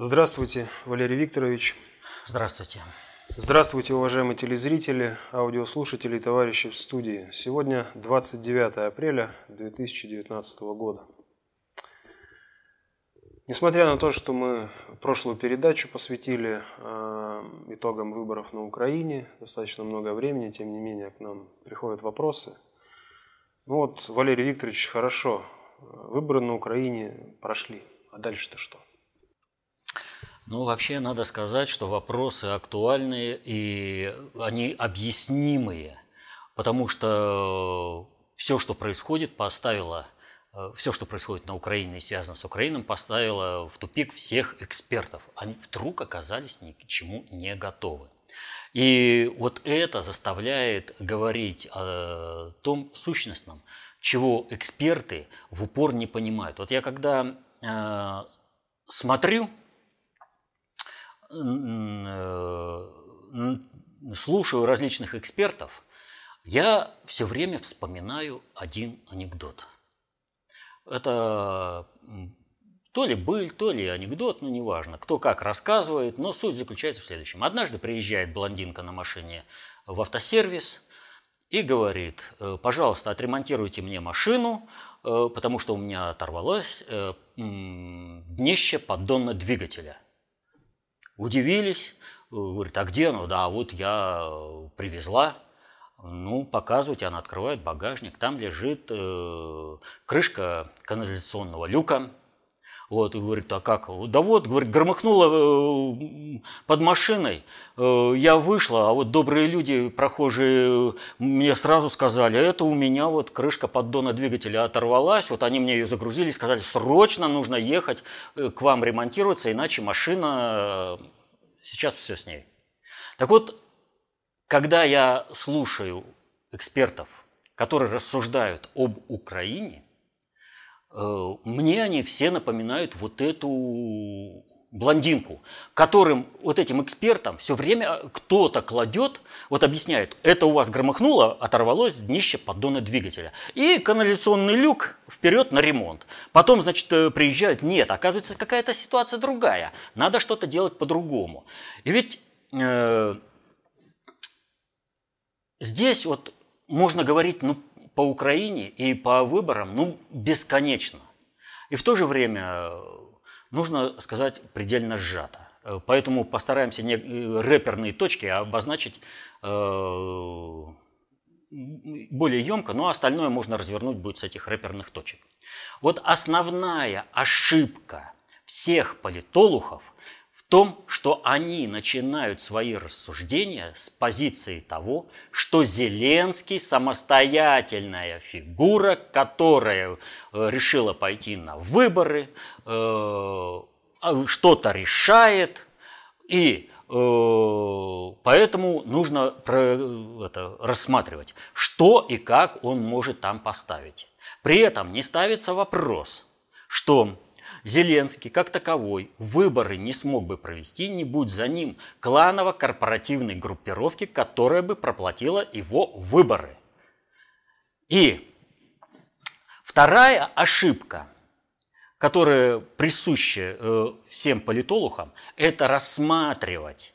Здравствуйте, Валерий Викторович. Здравствуйте. Здравствуйте, уважаемые телезрители, аудиослушатели и товарищи в студии. Сегодня 29 апреля 2019 года. Несмотря на то, что мы прошлую передачу посвятили э, итогам выборов на Украине, достаточно много времени, тем не менее к нам приходят вопросы. Ну вот, Валерий Викторович, хорошо, выборы на Украине прошли, а дальше-то что? Ну, вообще надо сказать, что вопросы актуальные и они объяснимые, потому что все, что происходит, поставило все, что происходит на Украине и связано с Украиной, поставило в тупик всех экспертов. Они вдруг оказались ни к чему не готовы. И вот это заставляет говорить о том сущностном, чего эксперты в упор не понимают. Вот я когда э, смотрю Э, слушаю различных экспертов, я все время вспоминаю один анекдот. Это то ли быль, то ли анекдот, ну неважно, кто как рассказывает, но суть заключается в следующем. Однажды приезжает блондинка на машине в автосервис и говорит, «Э, пожалуйста, отремонтируйте мне машину, э, потому что у меня оторвалось днище поддона двигателя – Удивились, говорит, а где оно? Да, вот я э, привезла. Ну, показывайте, она открывает багажник, там лежит э, крышка канализационного люка. Вот, и говорит, а как? Да вот, говорит, громыхнуло э, под машиной. Э, я вышла, а вот добрые люди, прохожие, мне сразу сказали, это у меня вот крышка поддона двигателя оторвалась. Вот они мне ее загрузили, сказали, срочно нужно ехать э, к вам ремонтироваться, иначе машина Сейчас все с ней. Так вот, когда я слушаю экспертов, которые рассуждают об Украине, мне они все напоминают вот эту блондинку, которым вот этим экспертам все время кто-то кладет, вот объясняет, это у вас громыхнуло, оторвалось днище поддона двигателя. И канализационный люк вперед на ремонт. Потом, значит, э, приезжают, нет, оказывается, какая-то ситуация другая, надо что-то делать по-другому. И ведь э, здесь вот можно говорить ну, по Украине и по выборам ну, бесконечно. И в то же время нужно сказать предельно сжато. Э, поэтому постараемся не э, рэперные точки обозначить э, более емко, но остальное можно развернуть будет с этих рэперных точек. Вот основная ошибка всех политологов том, что они начинают свои рассуждения с позиции того, что Зеленский самостоятельная фигура, которая э, решила пойти на выборы, э, а, что-то решает, и э, поэтому нужно рассматривать, что и как он может там поставить. При этом не ставится вопрос, что Зеленский, как таковой, выборы не смог бы провести, не будь за ним кланово-корпоративной группировки, которая бы проплатила его выборы. И вторая ошибка, которая присуща э, всем политологам, это рассматривать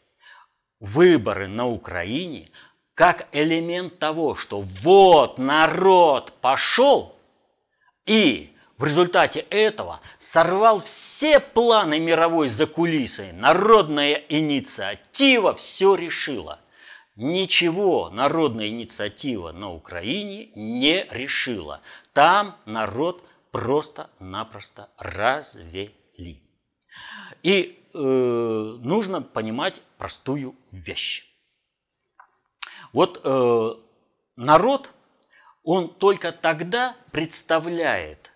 выборы на Украине как элемент того, что вот народ пошел и в результате этого сорвал все планы мировой закулисы. Народная инициатива все решила. Ничего народная инициатива на Украине не решила. Там народ просто-напросто развели. И э, нужно понимать простую вещь. Вот э, народ, он только тогда представляет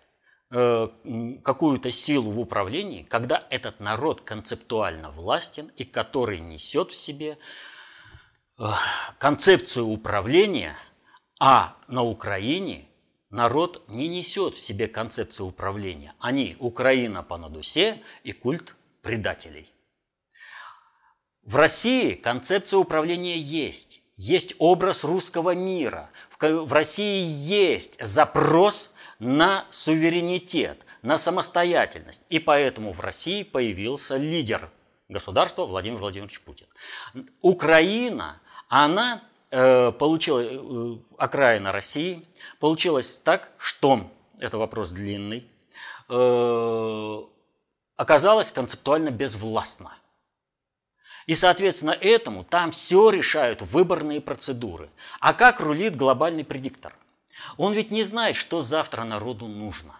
какую-то силу в управлении, когда этот народ концептуально властен и который несет в себе э, концепцию управления, а на Украине народ не несет в себе концепцию управления. Они Украина по надусе и культ предателей. В России концепция управления есть. Есть образ русского мира. В России есть запрос на суверенитет, на самостоятельность. И поэтому в России появился лидер государства Владимир Владимирович Путин. Украина, она э, получила, э, окраина России, получилось так, что, это вопрос длинный, э, оказалась концептуально безвластна. И, соответственно, этому там все решают выборные процедуры. А как рулит глобальный предиктор? Он ведь не знает, что завтра народу нужно.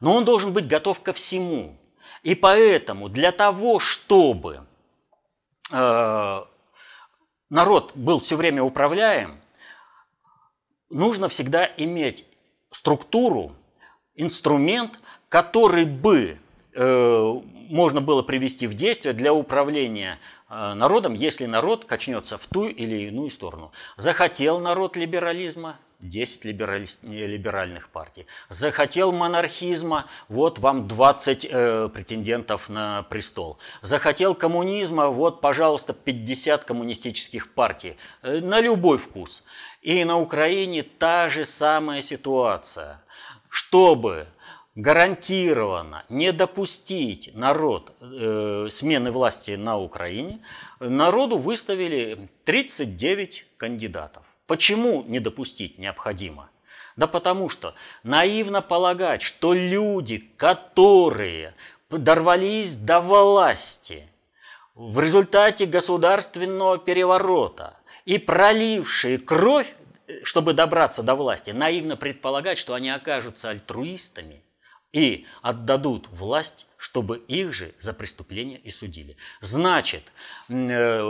Но он должен быть готов ко всему. И поэтому для того, чтобы э, народ был все время управляем, нужно всегда иметь структуру, инструмент, который бы э, можно было привести в действие для управления э, народом, если народ качнется в ту или иную сторону. Захотел народ либерализма, 10 либеральных партий. Захотел монархизма, вот вам 20 э, претендентов на престол. Захотел коммунизма, вот, пожалуйста, 50 коммунистических партий. Э, на любой вкус. И на Украине та же самая ситуация. Чтобы гарантированно не допустить народ э, смены власти на Украине, народу выставили 39 кандидатов. Почему не допустить необходимо? Да потому что наивно полагать, что люди, которые дорвались до власти в результате государственного переворота и пролившие кровь, чтобы добраться до власти, наивно предполагать, что они окажутся альтруистами и отдадут власть чтобы их же за преступление и судили. Значит, э,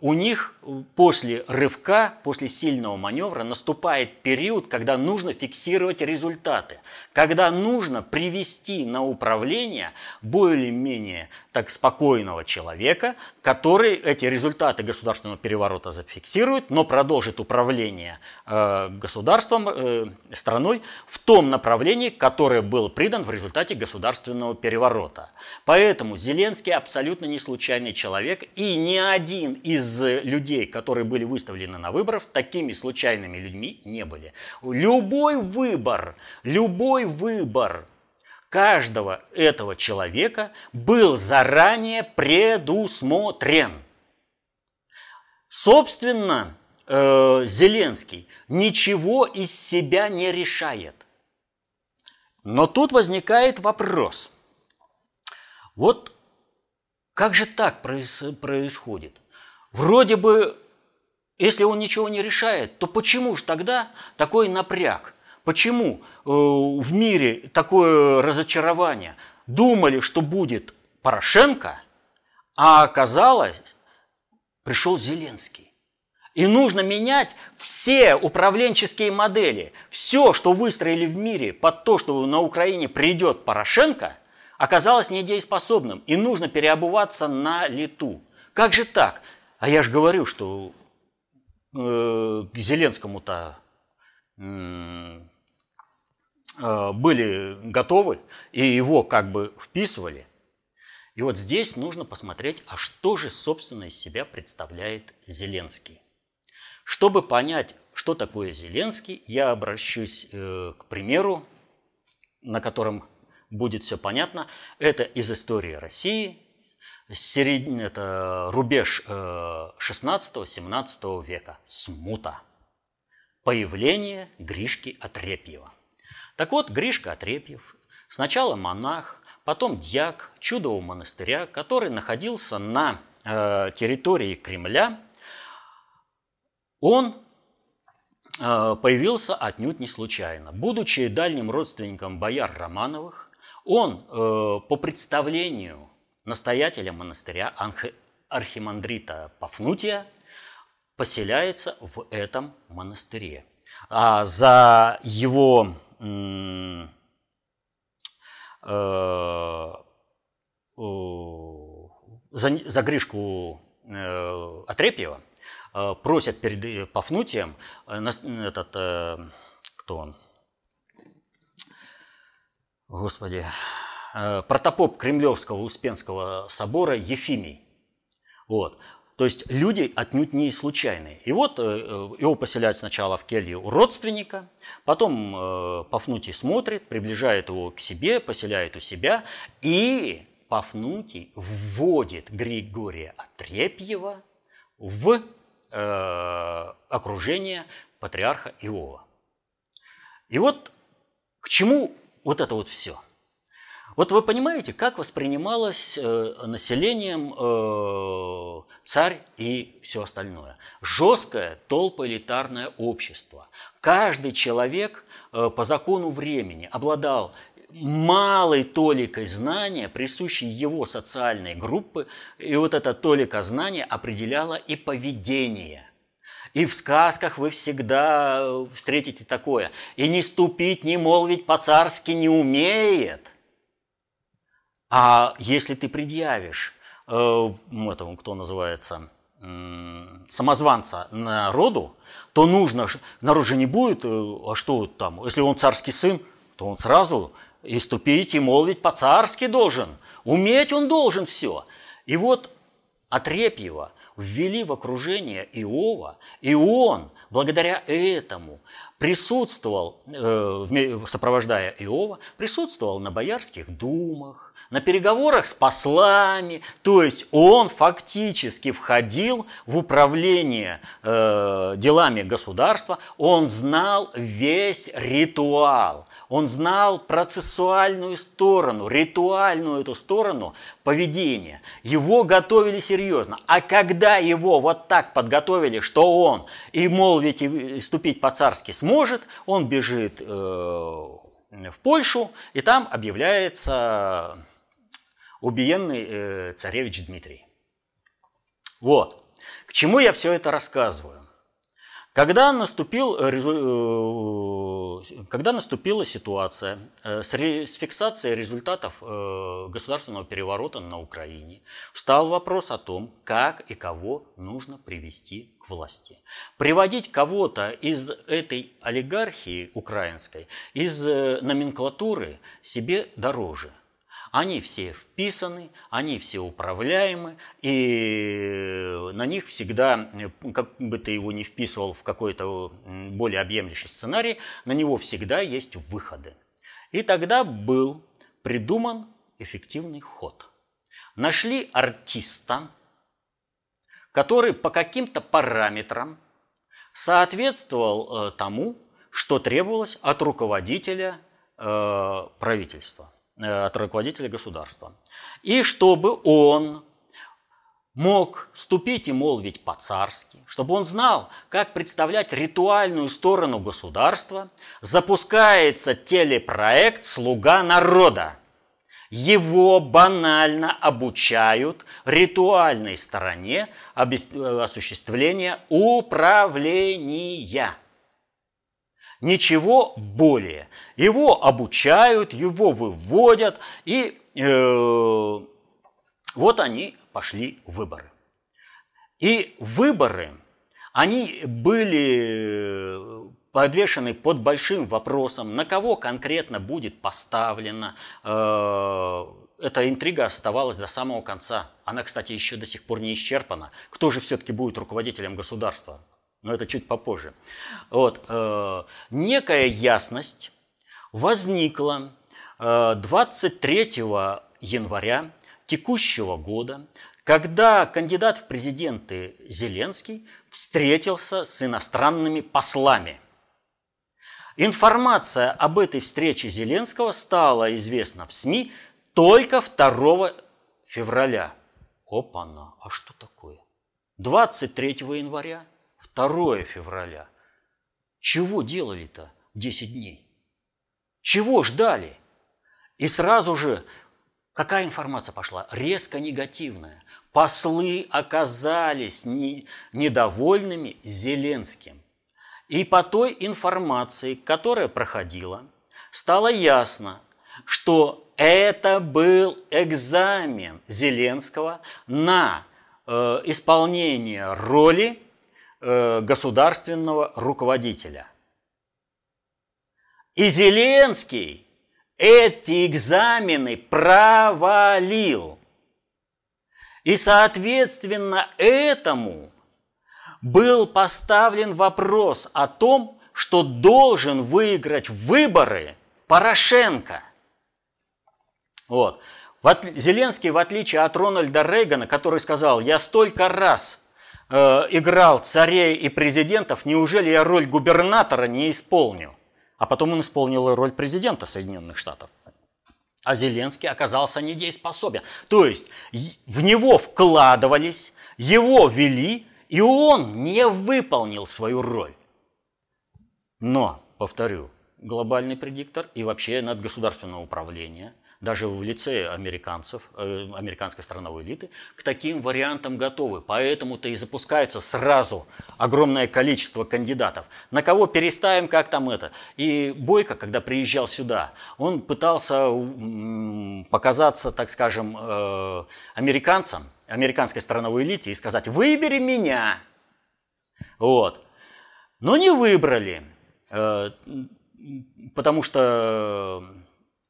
у них после рывка, после сильного маневра наступает период, когда нужно фиксировать результаты, когда нужно привести на управление более-менее так спокойного человека, который эти результаты государственного переворота зафиксирует, но продолжит управление э, государством, э, страной в том направлении, которое было придан в результате государственного переворота фронта. Поэтому Зеленский абсолютно не случайный человек, и ни один из людей, которые были выставлены на выборах, такими случайными людьми не были. Любой выбор, любой выбор каждого этого человека был заранее предусмотрен. Собственно, э, Зеленский ничего из себя не решает. Но тут возникает вопрос – вот как же так происходит? Вроде бы, если он ничего не решает, то почему же тогда такой напряг? Почему э, в мире такое разочарование? Думали, что будет Порошенко, а оказалось, пришел Зеленский. И нужно менять все управленческие модели. Все, что выстроили в мире под то, что на Украине придет Порошенко – оказалось недееспособным, и нужно переобуваться на лету. Как же так? А я же говорю, что э, к Зеленскому-то э, были готовы, и его как бы вписывали. И вот здесь нужно посмотреть, а что же, собственно, из себя представляет Зеленский. Чтобы понять, что такое Зеленский, я обращусь э, к примеру, на котором будет все понятно. Это из истории России, середин, это рубеж 16-17 э, века, смута. Появление Гришки Отрепьева. Так вот, Гришка Отрепьев, сначала монах, потом дьяк чудового монастыря, который находился на э, территории Кремля, он э, появился отнюдь не случайно. Будучи дальним родственником бояр Романовых, он э, по представлению настоятеля монастыря архимандрита Пафнутия поселяется в этом монастыре. А за его э, за, за Гришку э, Отрепьева э, просят перед Пафнутием э, этот, э, кто он, Господи, э, протопоп Кремлевского Успенского собора Ефимий. Вот. То есть люди отнюдь не случайные. И вот э, э, его поселяют сначала в келье у родственника, потом э, Пафнутий смотрит, приближает его к себе, поселяет у себя, и Пафнутий вводит Григория Отрепьева в окружение патриарха Иова. И вот к чему вот это вот все – вот вы понимаете, как воспринималось э, населением э, царь и все остальное. Жесткое толпоэлитарное общество. Каждый человек э, по закону времени обладал малой толикой знания, присущей его социальной группы, и вот эта толика знания определяла и поведение – и в сказках вы всегда встретите такое. И не ступить, не молвить по-царски не умеет. А если ты предъявишь э, кто называется, э, самозванца народу, то нужно, народ же не будет, э, а что там, если он царский сын, то он сразу и ступить, и молвить по-царски должен. Уметь он должен все. И вот Отрепьева ввели в окружение Иова, и он, благодаря этому, присутствовал, э, сопровождая Иова, присутствовал на боярских думах, на переговорах с послами, то есть он фактически входил в управление э, делами государства, он знал весь ритуал, он знал процессуальную сторону, ритуальную эту сторону поведения. Его готовили серьезно. А когда его вот так подготовили, что он и молвить, и ступить по-царски сможет, он бежит э, в Польшу, и там объявляется убиенный э, царевич Дмитрий. Вот. К чему я все это рассказываю? Когда, наступил, э, э, когда наступила ситуация с фиксацией результатов государственного переворота на Украине, встал вопрос о том, как и кого нужно привести к власти. Приводить кого-то из этой олигархии украинской, из номенклатуры себе дороже – они все вписаны, они все управляемы, и на них всегда, как бы ты его не вписывал в какой-то более объемлющий сценарий, на него всегда есть выходы. И тогда был придуман эффективный ход. Нашли артиста, который по каким-то параметрам соответствовал э, тому, что требовалось от руководителя э, правительства. Э, от руководителя государства. И чтобы он мог ступить и молвить по-царски, чтобы он знал, как представлять ритуальную сторону государства, запускается телепроект «Слуга народа». Его банально обучают ритуальной стороне э, осуществления управления – Ничего более. Его обучают, его выводят, и э, вот они пошли в выборы. И выборы, они были подвешены под большим вопросом, на кого конкретно будет поставлена. Э, эта интрига оставалась до самого конца. Она, кстати, еще до сих пор не исчерпана. Кто же все-таки будет руководителем государства? Но это чуть попозже. Вот, э, некая ясность возникла э, 23 января текущего года, когда кандидат в президенты Зеленский встретился с иностранными послами. Информация об этой встрече Зеленского стала известна в СМИ только 2 февраля. Опа-на, а что такое? 23 января 2 февраля. Чего делали-то 10 дней? Чего ждали? И сразу же какая информация пошла? Резко негативная. Послы оказались не, недовольными Зеленским. И по той информации, которая проходила, стало ясно, что это был экзамен Зеленского на э, исполнение роли Э, государственного руководителя. И Зеленский эти экзамены провалил. И соответственно этому был поставлен вопрос о том, что должен выиграть выборы Порошенко. Вот. Зеленский, в отличие от Рональда Рейгана, который сказал, я столько раз играл царей и президентов, неужели я роль губернатора не исполню? А потом он исполнил роль президента Соединенных Штатов. А Зеленский оказался недееспособен. То есть в него вкладывались, его вели, и он не выполнил свою роль. Но, повторю, глобальный предиктор и вообще надгосударственное управление – даже в лице американцев, э, американской страновой элиты, к таким вариантам готовы. Поэтому-то и запускается сразу огромное количество кандидатов. На кого переставим, как там это. И Бойко, когда приезжал сюда, он пытался показаться, так скажем, э, американцам, американской страновой элите и сказать, выбери меня. Вот. Но не выбрали, э, потому что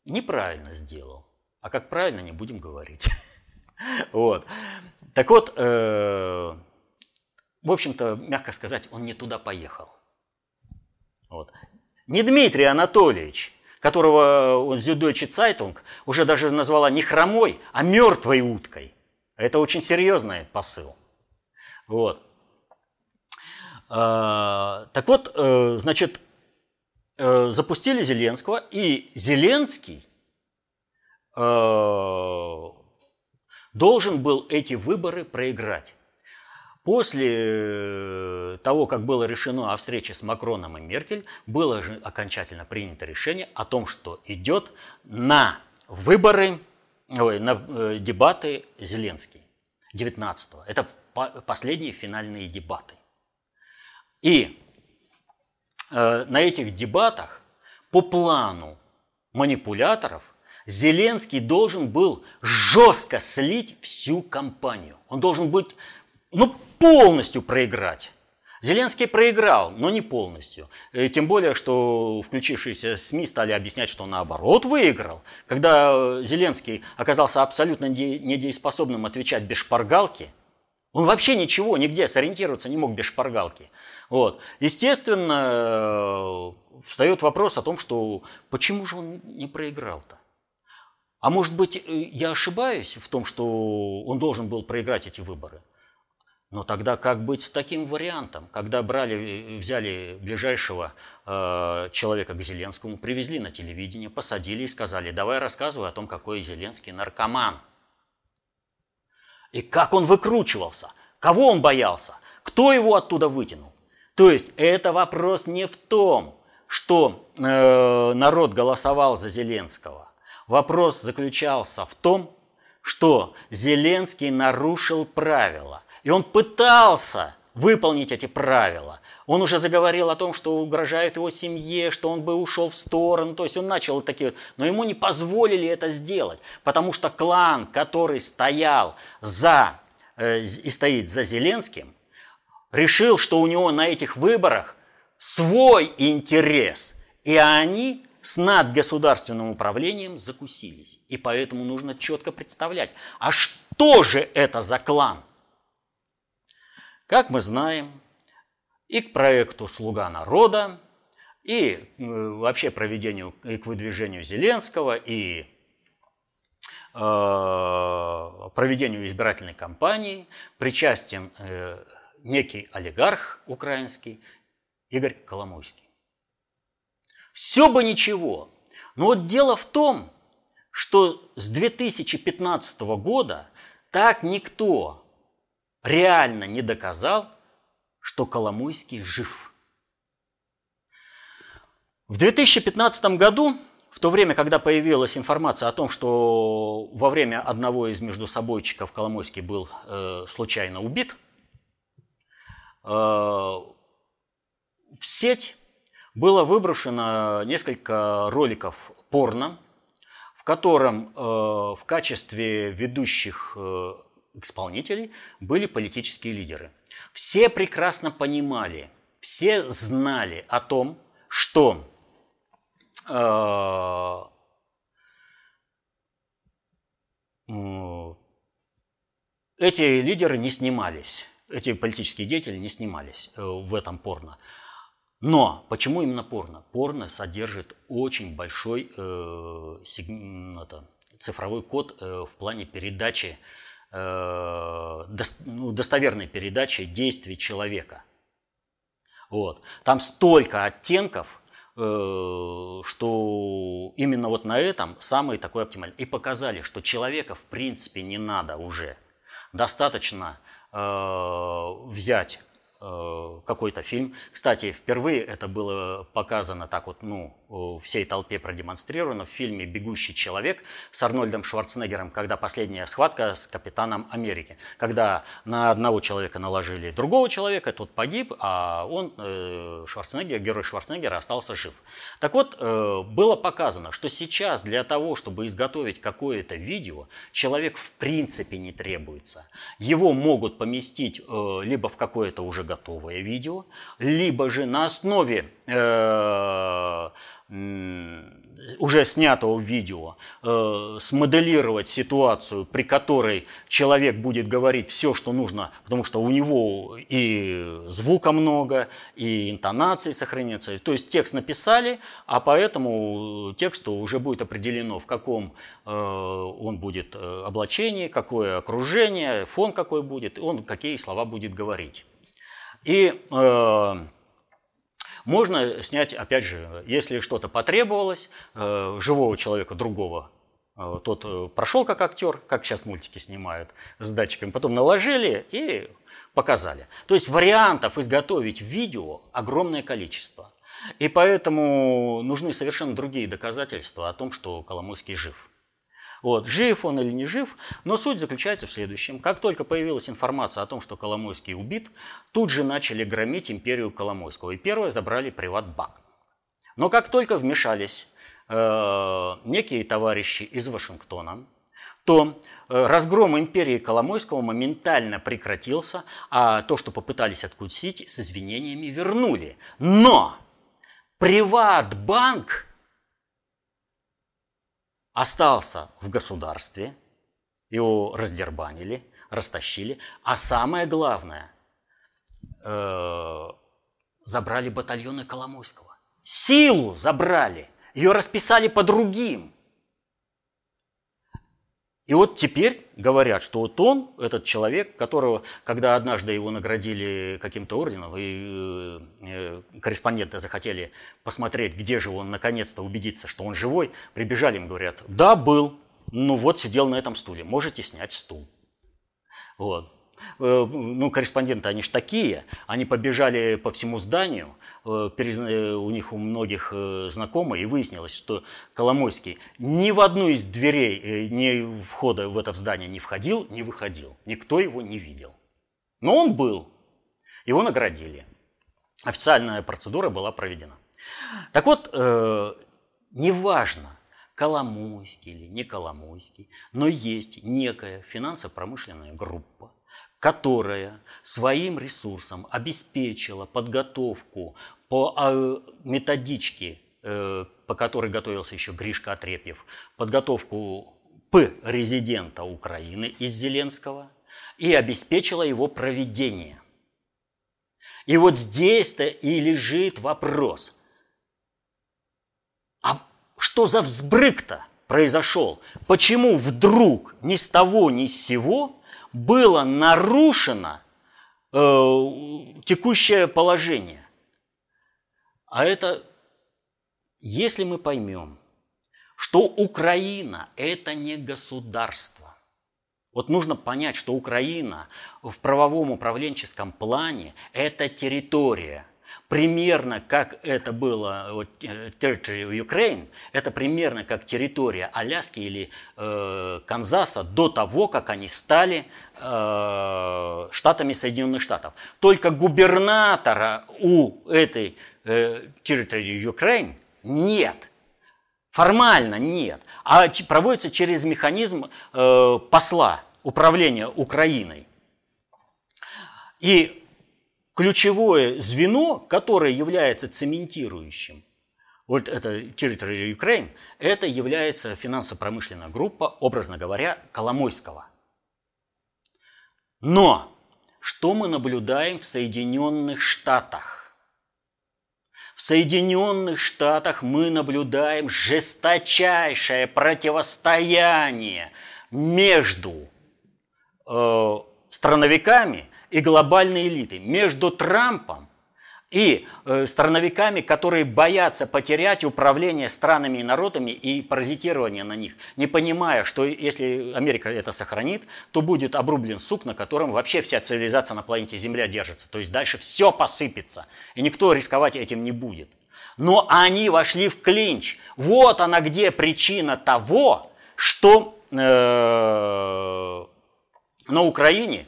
неправильно сделал. А как правильно, не будем говорить. Вот. Так вот, э, в общем-то, мягко сказать, он не туда поехал. Вот. Не Дмитрий Анатольевич, которого Süddeutsche Zeitung уже даже назвала не хромой, а мертвой уткой. Это очень серьезный посыл. Вот. А, так вот, э, значит, Э, запустили Зеленского, и Зеленский э, должен был эти выборы проиграть. После э, того, как было решено о встрече с Макроном и Меркель, было же окончательно принято решение о том, что идет на выборы, ой, на дебаты Зеленский 19-го. Это последние финальные дебаты. И на этих дебатах по плану манипуляторов Зеленский должен был жестко слить всю кампанию. Он должен быть, ну, полностью проиграть. Зеленский проиграл, но не полностью. И тем более, что включившиеся СМИ стали объяснять, что наоборот выиграл. Когда Зеленский оказался абсолютно недееспособным отвечать без шпаргалки, он вообще ничего, нигде сориентироваться не мог без шпаргалки. Вот. Естественно, э, встает вопрос о том, что почему же он не проиграл-то? А может быть, э, я ошибаюсь в том, что он должен был проиграть эти выборы? Но тогда как быть с таким вариантом, когда брали, взяли ближайшего э, человека к Зеленскому, привезли на телевидение, посадили и сказали, давай рассказывай о том, какой Зеленский наркоман. И как он выкручивался, кого он боялся, кто его оттуда вытянул. То есть это вопрос не в том, что э, народ голосовал за Зеленского. Вопрос заключался в том, что Зеленский нарушил правила. И он пытался выполнить эти правила. Он уже заговорил о том, что угрожает его семье, что он бы ушел в сторону. То есть он начал такие... Но ему не позволили это сделать, потому что клан, который стоял за э, и стоит за Зеленским, решил, что у него на этих выборах свой интерес, и они с надгосударственным управлением закусились. И поэтому нужно четко представлять, а что же это за клан? Как мы знаем, и к проекту «Слуга народа», и э, вообще проведению и к выдвижению Зеленского, и э, проведению избирательной кампании причастен э, некий олигарх украинский Игорь Коломойский. Все бы ничего, но вот дело в том, что с 2015 года так никто реально не доказал, что Коломойский жив. В 2015 году, в то время, когда появилась информация о том, что во время одного из междусобойчиков Коломойский был э, случайно убит – в сеть было выброшено несколько роликов порно, в котором э, в качестве ведущих э, исполнителей были политические лидеры. Все прекрасно понимали, все знали о том, что эти лидеры не снимались, эти политические деятели не снимались э, в этом порно. Но почему именно порно? Порно содержит очень большой э, сиг, это, цифровой код э, в плане передачи, э, до, ну, достоверной передачи действий человека. Вот. Там столько оттенков, э, что именно вот на этом самый такой оптимальный. И показали, что человека в принципе не надо уже. Достаточно взять. Э, какой-то фильм. Кстати, впервые это было показано так вот, ну, всей толпе продемонстрировано в фильме «Бегущий человек» с Арнольдом Шварценеггером, когда последняя схватка с Капитаном Америки. Когда на одного человека наложили другого человека, тот погиб, а он, э, Шварценеггер, герой Шварценеггера, остался жив. Так вот, э, было показано, что сейчас для того, чтобы изготовить какое-то видео, человек в принципе не требуется. Его могут поместить либо в какое-то уже готовое видео, либо же на основе э, уже снятого видео э, смоделировать ситуацию, при которой человек будет говорить все, что нужно, потому что у него и звука много, и интонации сохранятся. То есть текст написали, а по этому тексту уже будет определено, в каком э, он будет э, облачении, какое окружение, фон какой будет, он какие слова будет говорить. И э, можно снять, опять же, если что-то потребовалось, э, живого человека другого, э, тот э, прошел как актер, как сейчас мультики снимают с датчиками, потом наложили и показали. То есть вариантов изготовить видео огромное количество. И поэтому нужны совершенно другие доказательства о том, что Коломойский жив. Вот, жив он или не жив, но суть заключается в следующем. Как только появилась информация о том, что Коломойский убит, тут же начали громить империю Коломойского. И первое забрали приватбанк. Но как только вмешались э, некие товарищи из Вашингтона, то э, разгром империи Коломойского моментально прекратился, а то, что попытались откусить, с извинениями вернули. Но Приватбанк остался в государстве, его раздербанили, растащили, а самое главное, э, забрали батальоны Коломойского. Силу забрали, ее расписали по другим. И вот теперь говорят, что вот он, этот человек, которого, когда однажды его наградили каким-то орденом, и э, корреспонденты захотели посмотреть, где же он, наконец-то убедиться, что он живой, прибежали им, говорят, да, был, ну вот сидел на этом стуле, можете снять стул. Вот. Э, ну, корреспонденты, они же такие, они побежали по всему зданию, э, э, у них у многих знакомые, и выяснилось, что Коломойский ни в одну из дверей, ни входа в это здание не входил, не выходил. Никто его не видел. Но он был. Его наградили. Официальная процедура была проведена. Так вот, неважно, Коломойский или не Коломойский, но есть некая финансово-промышленная группа, которая своим ресурсом обеспечила подготовку по а, методичке, э, по которой готовился еще Гришка Отрепьев, подготовку П-резидента Украины из Зеленского и обеспечила его проведение. И вот здесь-то и лежит вопрос. А что за взбрык-то произошел? Почему вдруг ни с того ни с сего было нарушено э, текущее положение. А это, если мы поймем, что Украина – это не государство. Вот нужно понять, что Украина в правовом управленческом плане – это территория – примерно как это было вот, э, territory Ukraine, это примерно как территория Аляски или э, Канзаса до того, как они стали э, штатами Соединенных Штатов. Только губернатора у этой э, territory Ukraine нет. Формально нет. А проводится через механизм э, посла управления Украиной. И ключевое звено, которое является цементирующим, вот это Territory Ukraine, это является финансово-промышленная группа, образно говоря, Коломойского. Но что мы наблюдаем в Соединенных Штатах? В Соединенных Штатах мы наблюдаем жесточайшее противостояние между э, страновиками и глобальной элитой, между Трампом и э, страновиками, которые боятся потерять управление странами и народами и паразитирование на них, не понимая, что если Америка это сохранит, то будет обрублен сук, на котором вообще вся цивилизация на планете Земля держится. То есть дальше все посыпется, и никто рисковать этим не будет. Но они вошли в клинч. Вот она где причина того, что э, на Украине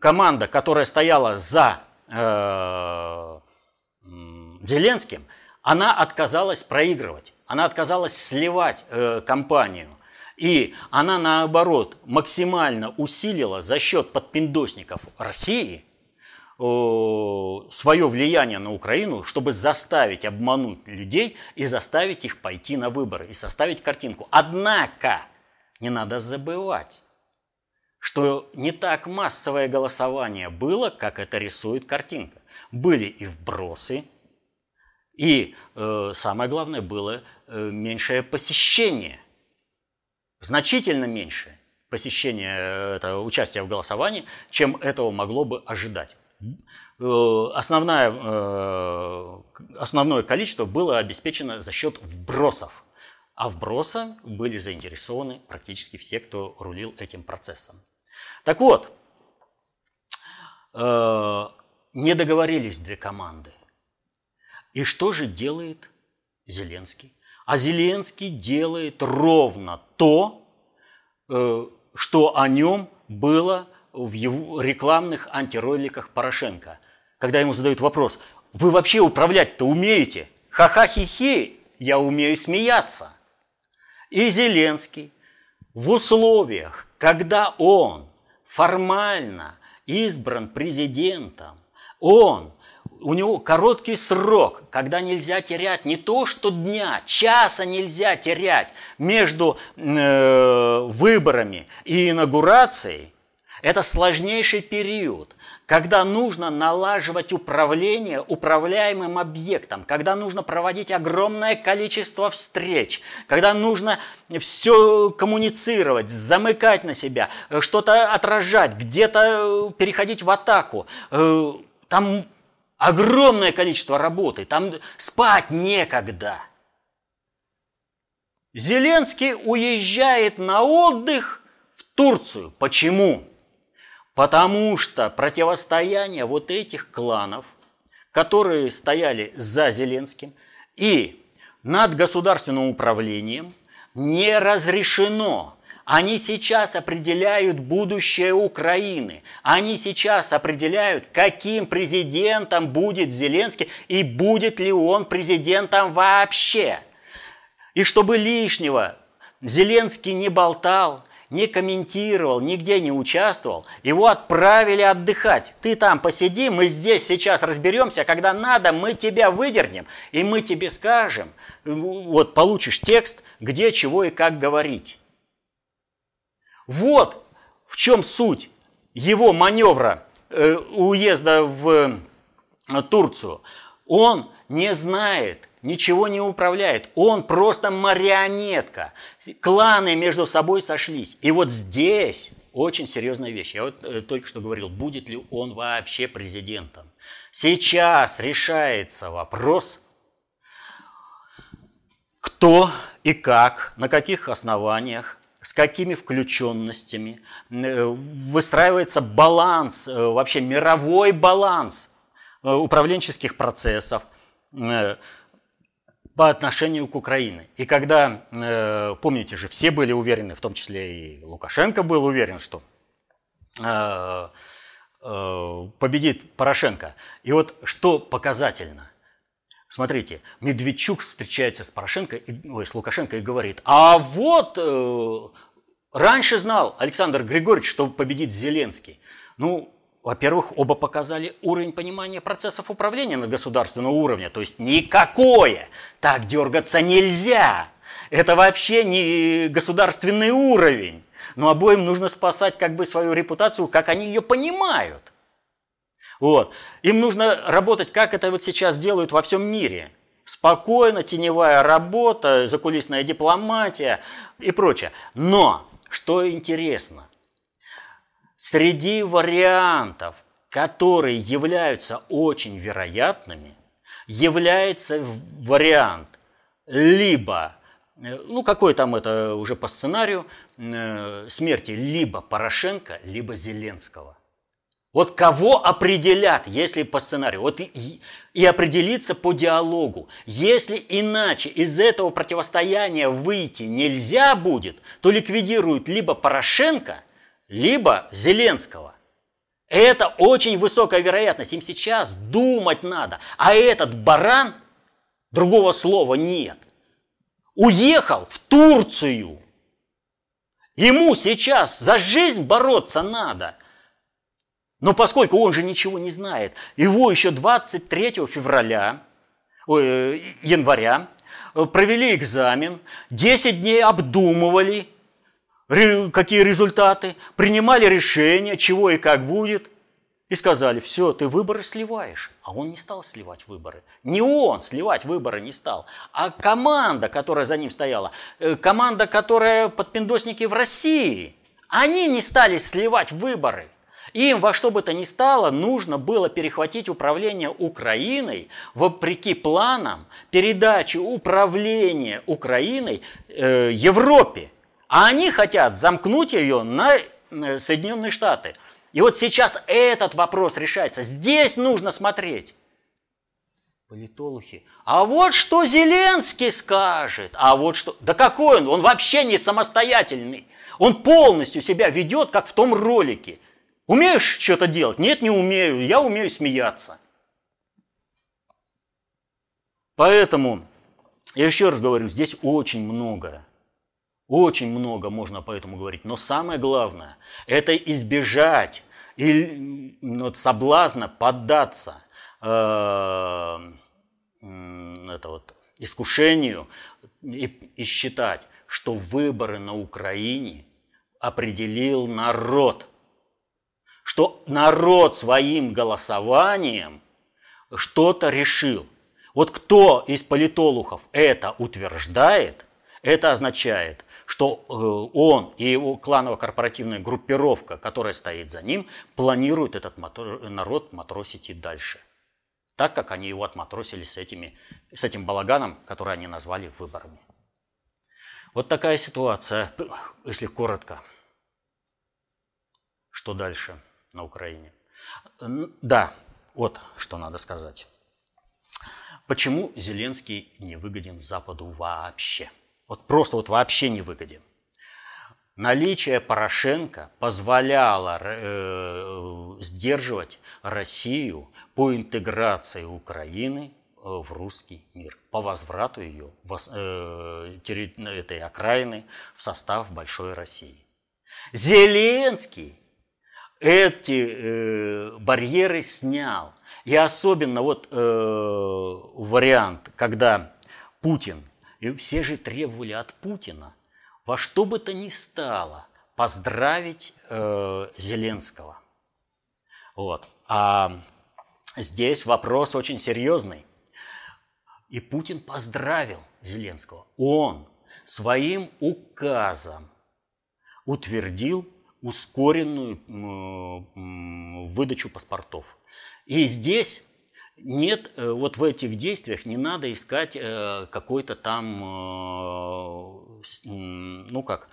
команда, которая стояла за э, Зеленским, она отказалась проигрывать, она отказалась сливать э, компанию. И она, наоборот, максимально усилила за счет подпиндосников России э, свое влияние на Украину, чтобы заставить обмануть людей и заставить их пойти на выборы и составить картинку. Однако не надо забывать, что не так массовое голосование было, как это рисует картинка. Были и вбросы, и э, самое главное было э, меньшее посещение, значительно меньше посещение э, это, участия в голосовании, чем этого могло бы ожидать. Э, основное, э, основное количество было обеспечено за счет вбросов. А вброса были заинтересованы практически все, кто рулил этим процессом. Так вот, э, не договорились две команды. И что же делает Зеленский? А Зеленский делает ровно то, э, что о нем было в его рекламных антироликах Порошенко. Когда ему задают вопрос, вы вообще управлять-то умеете? Ха-ха-хи-хи, я умею смеяться. И Зеленский в условиях, когда он формально избран президентом, он, у него короткий срок, когда нельзя терять не то, что дня, часа нельзя терять между э, выборами и инаугурацией, это сложнейший период когда нужно налаживать управление управляемым объектом, когда нужно проводить огромное количество встреч, когда нужно все коммуницировать, замыкать на себя, что-то отражать, где-то переходить в атаку. Э, там огромное количество работы, там спать некогда. Зеленский уезжает на отдых в Турцию. Почему? Потому что противостояние вот этих кланов, которые стояли за Зеленским и над государственным управлением, не разрешено. Они сейчас определяют будущее Украины. Они сейчас определяют, каким президентом будет Зеленский и будет ли он президентом вообще. И чтобы лишнего Зеленский не болтал, не комментировал, нигде не участвовал, его отправили отдыхать. Ты там посиди, мы здесь сейчас разберемся, когда надо, мы тебя выдернем, и мы тебе скажем, вот получишь текст, где, чего и как говорить. Вот в чем суть его маневра э, уезда в э, Турцию. Он не знает, ничего не управляет. Он просто марионетка. Кланы между собой сошлись. И вот здесь очень серьезная вещь. Я вот э, только что говорил, будет ли он вообще президентом. Сейчас решается вопрос, кто и как, на каких основаниях, с какими включенностями э, выстраивается баланс, э, вообще мировой баланс управленческих процессов, по отношению к Украине. И когда, э, помните же, все были уверены, в том числе и Лукашенко был уверен, что э, э, победит Порошенко. И вот что показательно. Смотрите, Медведчук встречается с Порошенко, ой, с Лукашенко и говорит, а вот раньше знал Александр Григорьевич, что победит Зеленский. Ну, во-первых, оба показали уровень понимания процессов управления на государственном уровне, то есть никакое. Так дергаться нельзя. Это вообще не государственный уровень. но обоим нужно спасать как бы свою репутацию, как они ее понимают. Вот. Им нужно работать, как это вот сейчас делают во всем мире. Спокойно, теневая работа, закулисная дипломатия и прочее. Но, что интересно, среди вариантов, которые являются очень вероятными, является вариант либо, э, ну какой там это уже по сценарию, э, смерти либо Порошенко, либо Зеленского. Вот кого определят, если по сценарию, вот и, и определиться по диалогу. Если иначе из этого противостояния выйти нельзя будет, то ликвидируют либо Порошенко, либо Зеленского. Это очень высокая вероятность. Им сейчас думать надо. А этот баран, другого слова нет, уехал в Турцию. Ему сейчас за жизнь бороться надо. Но поскольку он же ничего не знает, его еще 23 февраля, ой, э, января э, провели экзамен, 10 дней обдумывали, какие результаты, принимали решение, чего и как будет, и сказали, все, ты выборы сливаешь. А он не стал сливать выборы. Не он сливать выборы не стал, а команда, которая за ним стояла, э, команда, которая подпиндосники в России, они не стали сливать выборы. Им во что бы то ни стало нужно было перехватить управление Украиной вопреки планам передачи управления Украиной э, Европе. А они хотят замкнуть ее на э, Соединенные Штаты. И вот сейчас этот вопрос решается. Здесь нужно смотреть. Политологи. А вот что Зеленский скажет. А вот что... Да какой он? Он вообще не самостоятельный. Он полностью себя ведет, как в том ролике. Умеешь что-то делать? Нет, не умею. Я умею смеяться. Поэтому, я еще раз говорю, здесь очень многое очень много можно по этому говорить, но самое главное – это избежать и, вот, соблазна поддаться э, это вот, искушению и, и считать, что выборы на Украине определил народ, что народ своим голосованием что-то решил. Вот кто из политологов это утверждает, это означает, что э, он и его кланово-корпоративная группировка, которая стоит за ним, планируют этот народ матросить и дальше. Так, как они его отматросили с, этими, с этим балаганом, который они назвали выборами. Вот такая ситуация, если коротко. Что дальше на Украине? Да, вот что надо сказать. Почему Зеленский не выгоден Западу вообще? Вот просто вот вообще не выгоден. Наличие Порошенко позволяло э, сдерживать Россию по интеграции Украины э, в русский мир, по возврату ее э, этой окраины в состав большой России. Зеленский эти э, барьеры снял. И особенно вот э, вариант, когда Путин и все же требовали от Путина во что бы то ни стало поздравить э, Зеленского. Вот. А здесь вопрос очень серьезный. И Путин поздравил Зеленского. Он своим указом утвердил ускоренную выдачу паспортов. И здесь нет, э, вот в этих действиях не надо искать э, какой-то там, э, ну как,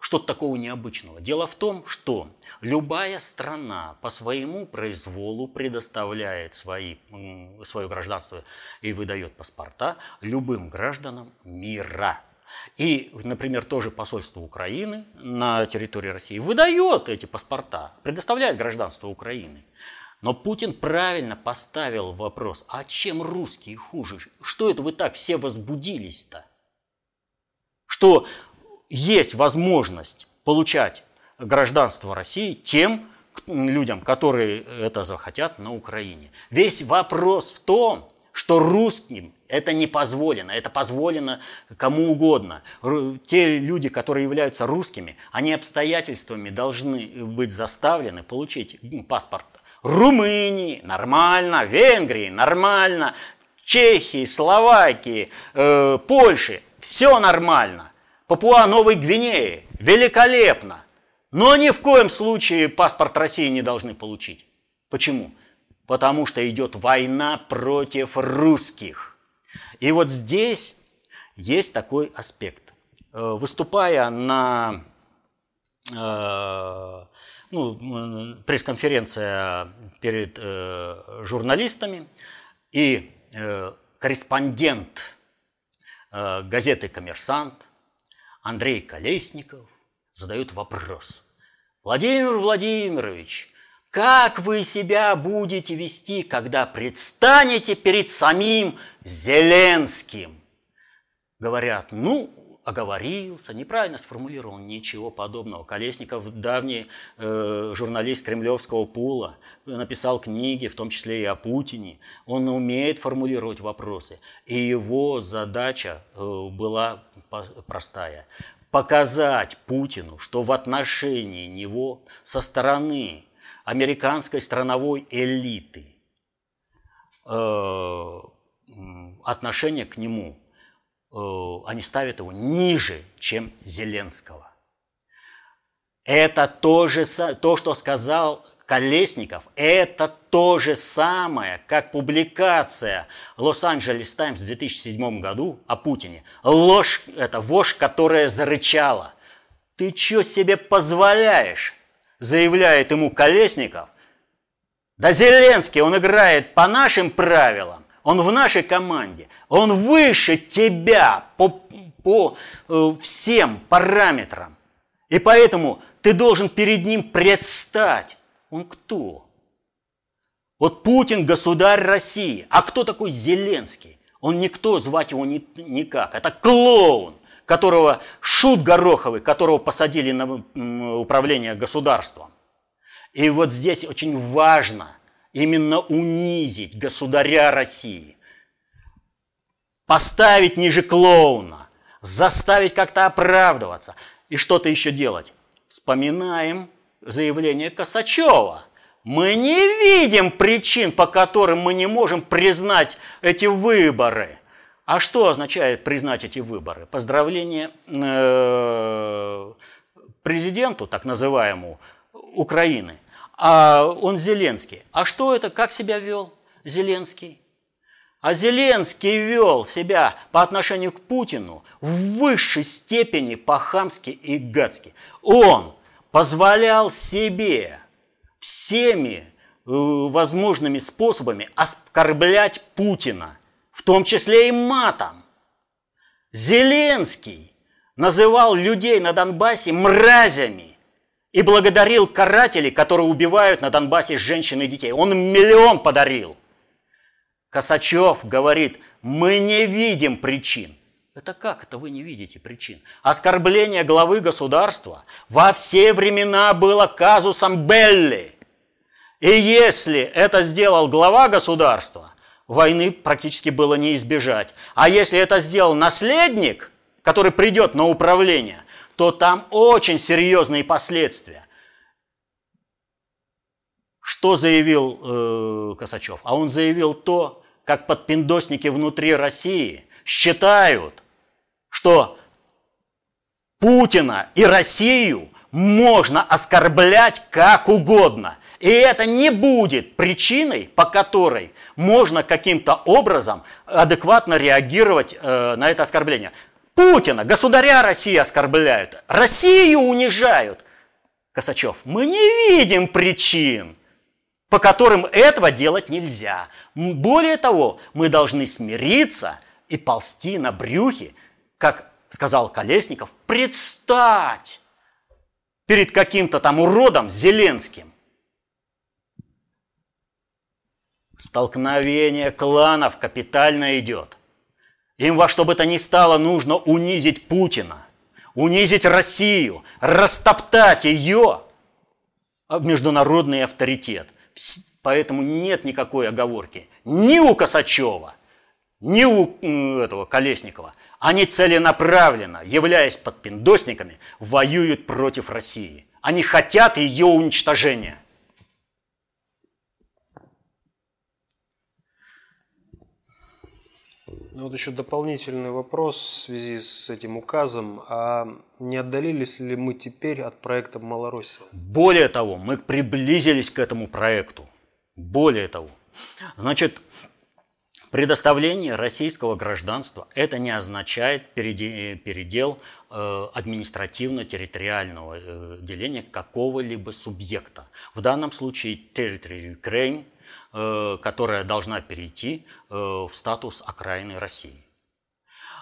что-то такого необычного. Дело в том, что любая страна по своему произволу предоставляет свои, свое гражданство и выдает паспорта любым гражданам мира. И, например, тоже посольство Украины на территории России выдает эти паспорта, предоставляет гражданство Украины. Но Путин правильно поставил вопрос, а чем русские хуже? Что это вы так все возбудились-то? Что есть возможность получать гражданство России тем людям, которые это захотят на Украине. Весь вопрос в том, что русским это не позволено, это позволено кому угодно. Те люди, которые являются русскими, они обстоятельствами должны быть заставлены получить паспорт Румынии, нормально, Венгрии, нормально, Чехии, Словакии, э, Польши, все нормально. Папуа Новой Гвинеи, великолепно. Но ни в коем случае паспорт России не должны получить. Почему? Потому что идет война против русских. И вот здесь есть такой аспект. Э, выступая на э, ну, пресс-конференция перед э, журналистами, и корреспондент газеты «Коммерсант» Андрей Колесников задает вопрос. Владимир Владимирович, как вы себя будете вести, когда предстанете перед самим Зеленским? Говорят, ну, оговорился, неправильно сформулировал, ничего подобного. Колесников, давний э, журналист кремлевского пула, написал книги, в том числе и о Путине. Он умеет формулировать вопросы. И его задача э, была простая – показать Путину, что в отношении него со стороны американской страновой элиты э, отношение к нему, они ставят его ниже, чем Зеленского. Это то, же, то, что сказал Колесников, это то же самое, как публикация Лос-Анджелес Таймс в 2007 году о Путине. Ложь – это вошь, которая зарычала. Ты что себе позволяешь? заявляет ему Колесников, да Зеленский, он играет по нашим правилам, он в нашей команде, он выше тебя по, по э, всем параметрам. И поэтому ты должен перед ним предстать. Он кто? Вот Путин государь России. А кто такой Зеленский? Он никто, звать его ни, никак. Это клоун которого Шут Гороховый, которого посадили на управление государством. И вот здесь очень важно именно унизить государя России, поставить ниже клоуна, заставить как-то оправдываться и что-то еще делать. Вспоминаем заявление Косачева. Мы не видим причин, по которым мы не можем признать эти выборы – а что означает признать эти выборы? Поздравление э, президенту, так называемому, Украины. А он Зеленский. А что это, как себя вел Зеленский? А Зеленский вел себя по отношению к Путину в высшей степени по-хамски и гадски. Он позволял себе всеми э, возможными способами оскорблять Путина – в том числе и матом. Зеленский называл людей на Донбассе мразями и благодарил карателей, которые убивают на Донбассе женщин и детей. Он миллион подарил. Косачев говорит, мы не видим причин. Это как это вы не видите причин? Оскорбление главы государства во все времена было казусом Белли. И если это сделал глава государства, войны практически было не избежать. А если это сделал наследник, который придет на управление, то там очень серьезные последствия. Что заявил э, Косачев? А он заявил то, как подпиндосники внутри России считают, что Путина и Россию можно оскорблять как угодно. И это не будет причиной, по которой можно каким-то образом адекватно реагировать э, на это оскорбление. Путина, государя России оскорбляют, Россию унижают. Косачев, мы не видим причин, по которым этого делать нельзя. Более того, мы должны смириться и ползти на брюхе, как сказал Колесников, предстать перед каким-то там уродом Зеленским. Столкновение кланов капитально идет. Им во что бы то ни стало нужно унизить Путина, унизить Россию, растоптать ее международный авторитет. Поэтому нет никакой оговорки ни у Косачева, ни у этого Колесникова. Они целенаправленно, являясь подпиндосниками, воюют против России. Они хотят ее уничтожения. Вот еще дополнительный вопрос в связи с этим указом. А не отдалились ли мы теперь от проекта Малороссия? Более того, мы приблизились к этому проекту. Более того. Значит, предоставление российского гражданства – это не означает передел э, административно-территориального э, деления какого-либо субъекта. В данном случае территория Ukraine Э, которая должна перейти э, в статус окраины России.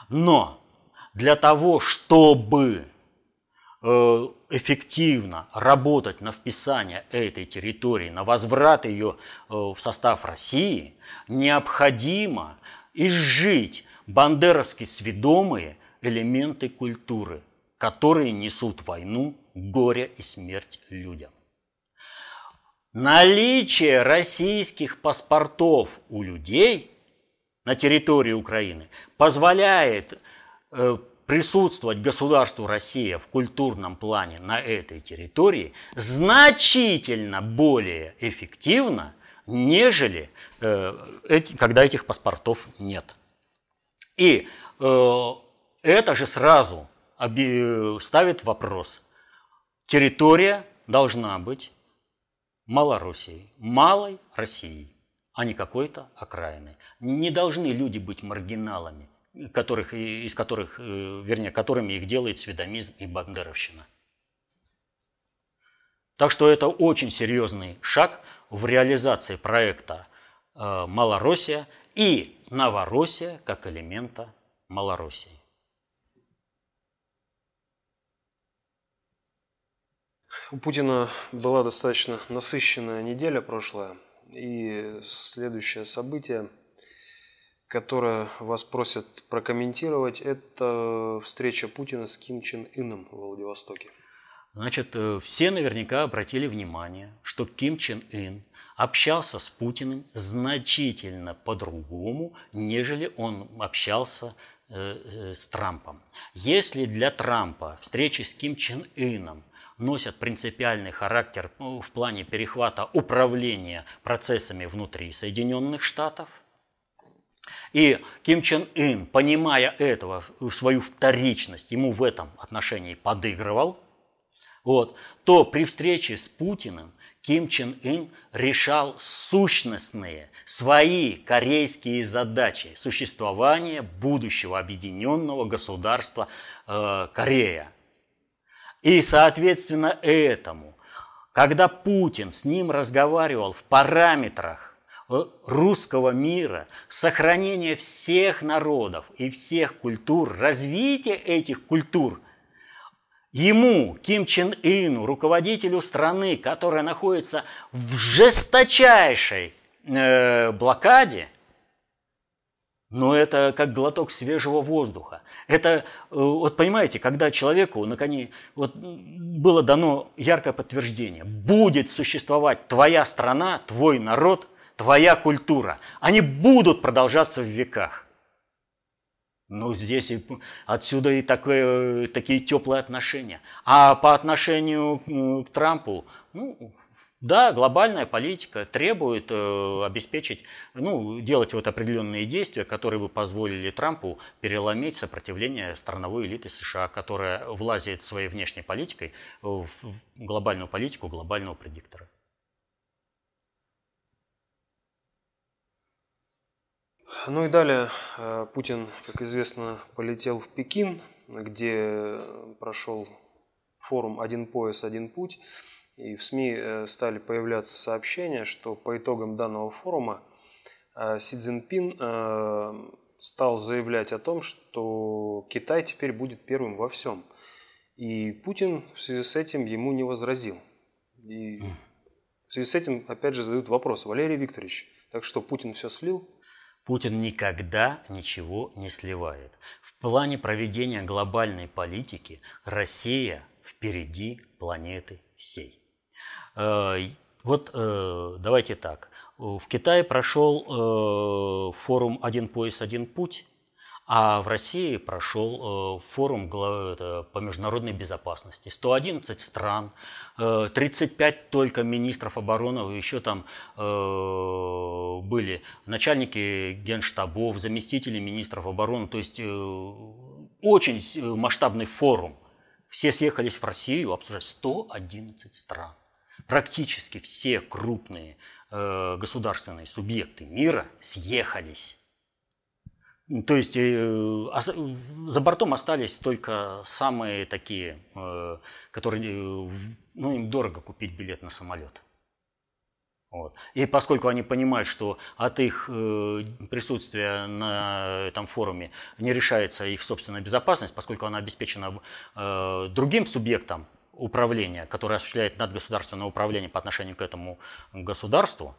Но для того, чтобы э, эффективно работать на вписание этой территории, на возврат ее в состав России, необходимо изжить бандеровски сведомые элементы культуры, которые несут войну, горе и смерть людям. Наличие российских паспортов у людей на территории Украины позволяет э, присутствовать государству Россия в культурном плане на этой территории значительно более эффективно, нежели э, эти, когда этих паспортов нет. И э, это же сразу ставит вопрос. Территория должна быть Малороссией, малой Россией, а не какой-то окраиной. Не должны люди быть маргиналами, которых, из которых, э, вернее, которыми их делает сведомизм и бандеровщина. Так что это очень серьезный шаг в реализации проекта э, Малороссия и Новороссия как элемента Малороссии. У Путина была достаточно насыщенная неделя прошлая. И следующее событие, которое вас просят прокомментировать, это встреча Путина с Ким Чен Ыном в Владивостоке. Значит, э, все наверняка обратили внимание, что Ким Чен Ын общался с Путиным значительно по-другому, нежели он общался э, э, с Трампом. Если для Трампа встречи с Ким Чен Ыном носят принципиальный характер ну, в плане перехвата управления процессами внутри Соединенных Штатов. И Ким Чен Ын, понимая этого, свою вторичность, ему в этом отношении подыгрывал, вот, то при встрече с Путиным Ким Чен Ын решал сущностные, свои корейские задачи существования будущего объединенного государства э, Корея. И, соответственно, этому, когда Путин с ним разговаривал в параметрах э, русского мира, сохранения всех народов и всех культур, развития этих культур, ему, Ким Чен Ыну, руководителю страны, которая находится в жесточайшей э, блокаде – но это как глоток свежего воздуха. Это, э, вот понимаете, когда человеку наконец, вот было дано яркое подтверждение, будет существовать твоя страна, твой народ, твоя культура. Они будут продолжаться в веках. Ну, здесь и, отсюда и такое, такие теплые отношения. А по отношению к Трампу, ну, да, глобальная политика требует э, обеспечить, ну, делать вот определенные действия, которые бы позволили Трампу переломить сопротивление страновой элиты США, которая влазит своей внешней политикой в, в глобальную политику глобального предиктора. Ну и далее э, Путин, как известно, полетел в Пекин, где прошел форум «Один пояс, один путь». И в СМИ э, стали появляться сообщения, что по итогам данного форума э, Си Цзиньпин э, стал заявлять о том, что Китай теперь будет первым во всем. И Путин в связи с этим ему не возразил. И в связи с этим, опять же, задают вопрос. Валерий Викторович, так что Путин все слил? Путин никогда ничего не сливает. В плане проведения глобальной политики Россия впереди планеты всей. Э, вот э, давайте так. в Китае прошел форум «Один пояс, один путь», а в России прошел форум по международной безопасности. 111 стран, 35 только министров обороны, еще там были начальники генштабов, заместители министров обороны, то есть очень масштабный форум. Все съехались в Россию обсуждать 111 стран. Практически все крупные э, государственные субъекты мира съехались. То есть э, за бортом остались только самые такие, э, которые, э, ну, им дорого купить билет на самолет. Вот. И поскольку они понимают, что от их э, присутствия на этом форуме не решается их собственная безопасность, поскольку она обеспечена э, другим субъектом управления, который осуществляет надгосударственное управление по отношению к этому государству,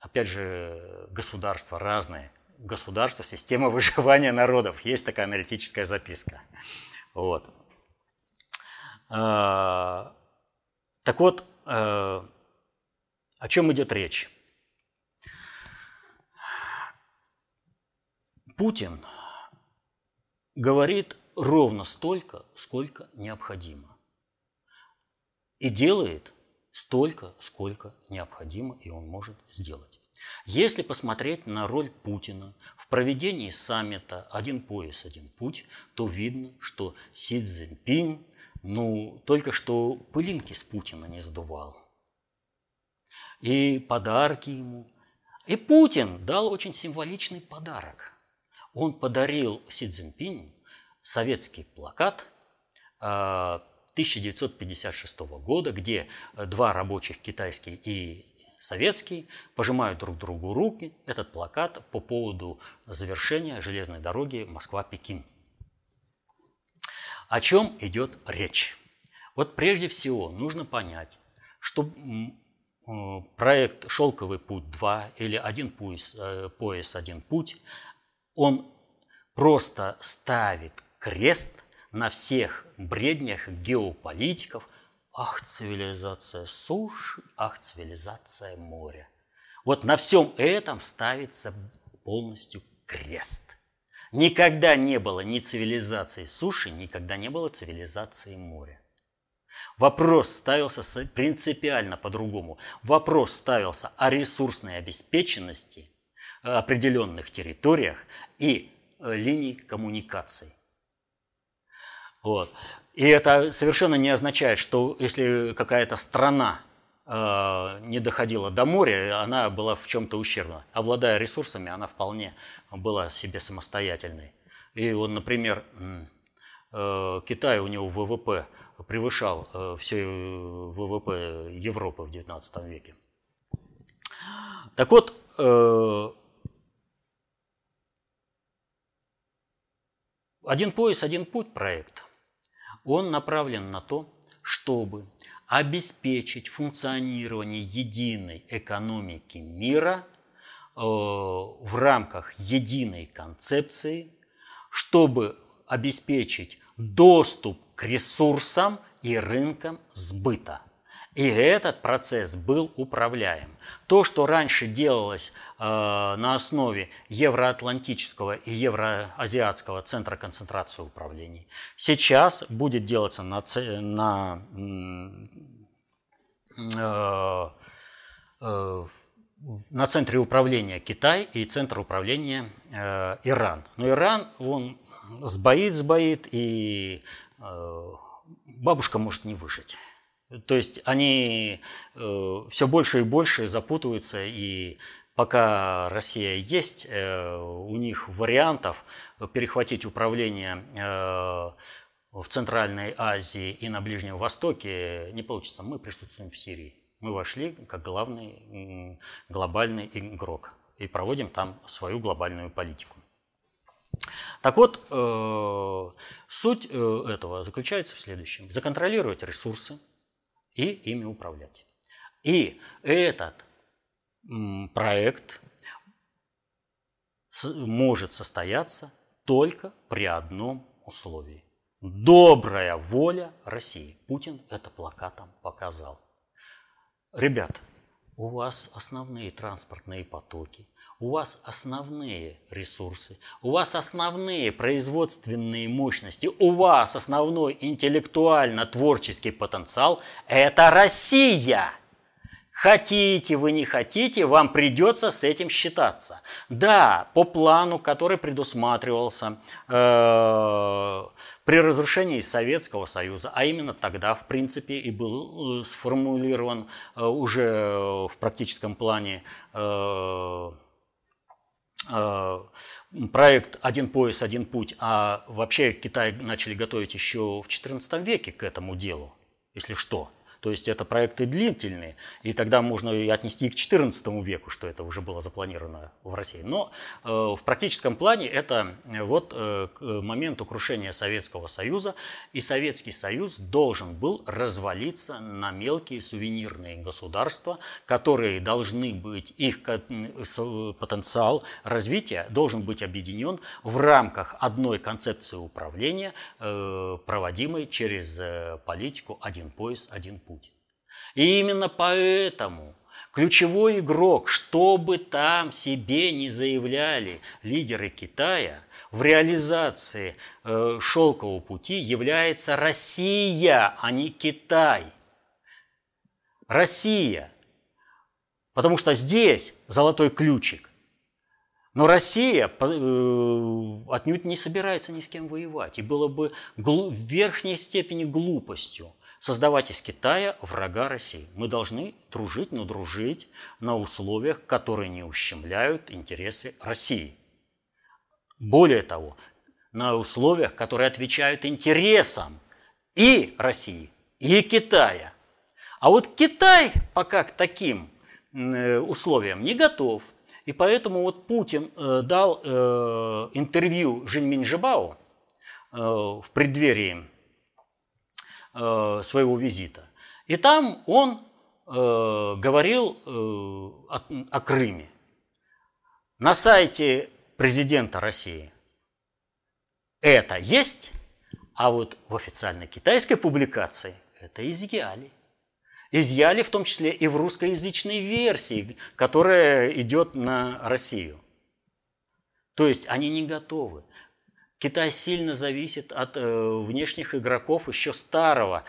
опять же, государства разные, государство, система выживания народов, есть такая аналитическая записка. Вот. Э, так вот, о чем идет речь? Путин говорит ровно столько, сколько необходимо. И делает столько, сколько необходимо, и он может сделать. Если посмотреть на роль Путина в проведении саммита «Один пояс, один путь», то видно, что Си Цзиньпинь ну, только что пылинки с Путина не сдувал – и подарки ему. И Путин дал очень символичный подарок. Он подарил Си Цзиньпиню советский плакат 1956 а, года, где два рабочих, китайский и советский, пожимают друг другу руки. Этот плакат по поводу завершения железной дороги Москва-Пекин. О чем идет речь? Вот прежде всего нужно понять, что Э, проект «Шелковый путь-2» или «Один пояс, э, пояс, один путь», он просто ставит крест на всех бреднях геополитиков. Ах, цивилизация суши, ах, цивилизация моря. Вот на всем этом ставится полностью крест. Никогда не было ни цивилизации суши, никогда не было цивилизации моря. Вопрос ставился принципиально по-другому. Вопрос ставился о ресурсной обеспеченности э, определенных территориях и э, линий коммуникаций. Вот. И это совершенно не означает, что если какая-то страна э, не доходила до моря, она была в чем-то ущербна. Обладая ресурсами, она вполне была себе самостоятельной. И вот, например, э, Китай, у него ВВП – превышал э, все ВВП Европы в XIX веке. Так вот, «Один пояс, один путь» проект, он направлен на то, чтобы обеспечить функционирование единой экономики мира в рамках единой концепции, чтобы обеспечить доступ к ресурсам и рынкам сбыта. И этот процесс был управляем. То, что раньше делалось э, на основе Евроатлантического и Евроазиатского центра концентрации управлений, сейчас будет делаться на, на, э, э, на центре управления Китай и центр управления э, Иран. Но Иран, он сбоит, сбоит, и Э, бабушка может не выжить. То есть они э, все больше и больше запутываются, и пока Россия есть, э, у них вариантов перехватить управление в Центральной Азии и на Ближнем Востоке не получится. Мы присутствуем в Сирии. Мы вошли как главный глобальный игрок и проводим там свою глобальную политику. Так вот, э, суть э, этого заключается в следующем. Законтролировать ресурсы и ими управлять. И этот проект может состояться только при одном условии. Добрая воля России. Путин это плакатом показал. Ребят, у вас основные транспортные потоки, у вас основные ресурсы, у вас основные производственные мощности, у вас основной интеллектуально-творческий потенциал – это Россия. Хотите вы, не хотите, вам придется с этим считаться. Да, по плану, который предусматривался э, при разрушении Советского Союза, а именно тогда, в принципе, и был э, сформулирован э, уже в практическом плане э, проект «Один пояс, один путь», а вообще Китай начали готовить еще в XIV веке к этому делу, если что – то есть это проекты длительные, и тогда можно и отнести и к XIV веку, что это уже было запланировано в России. Но э, в практическом плане это э, вот э, к моменту крушения Советского Союза, и Советский Союз должен был развалиться на мелкие сувенирные государства, которые должны быть, их потенциал развития должен быть объединен в рамках одной концепции управления, проводимой через политику «один пояс, один путь». И именно поэтому ключевой игрок, что бы там себе не заявляли лидеры Китая, в реализации э, шелкового пути является Россия, а не Китай. Россия. Потому что здесь золотой ключик. Но Россия э, отнюдь не собирается ни с кем воевать. И было бы в верхней степени глупостью создавать из Китая врага России. Мы должны дружить, но дружить на условиях, которые не ущемляют интересы России. Более того, на условиях, которые отвечают интересам и России, и Китая. А вот Китай пока к таким э, условиям не готов. И поэтому вот Путин э, дал э, интервью Жиньминь Жибао в преддверии своего визита. И там он э, говорил э, о Крыме. На сайте президента России это есть, а вот в официальной китайской публикации это изъяли. Изъяли в том числе и в русскоязычной версии, которая идет на Россию. То есть они не готовы. Китай сильно зависит от э, внешних игроков еще старого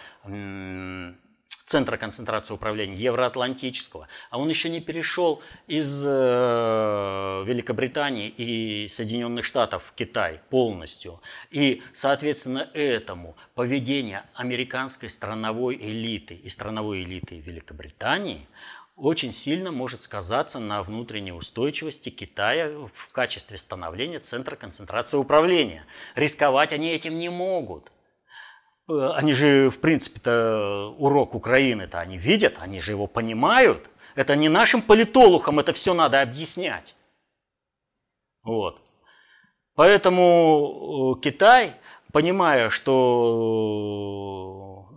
центра концентрации управления, евроатлантического. А он еще не перешел из э, Великобритании и Соединенных Штатов в Китай полностью. И, соответственно, этому поведение американской страновой элиты и страновой элиты Великобритании – очень сильно может сказаться на внутренней устойчивости Китая в качестве становления центра концентрации управления. Рисковать они этим не могут. Э, они же, в принципе-то, урок Украины-то они видят, они же его понимают. Это не нашим политологам это все надо объяснять. Вот. Поэтому э, Китай, понимая, что,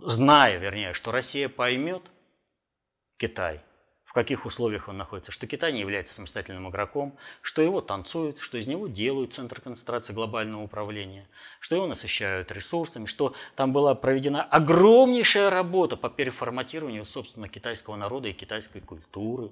зная, вернее, что Россия поймет Китай, каких условиях он находится, что Китай не является самостоятельным игроком, что его танцуют, что из него делают центр концентрации глобального управления, что его насыщают ресурсами, что там была проведена огромнейшая работа по переформатированию, собственно, китайского народа и китайской культуры.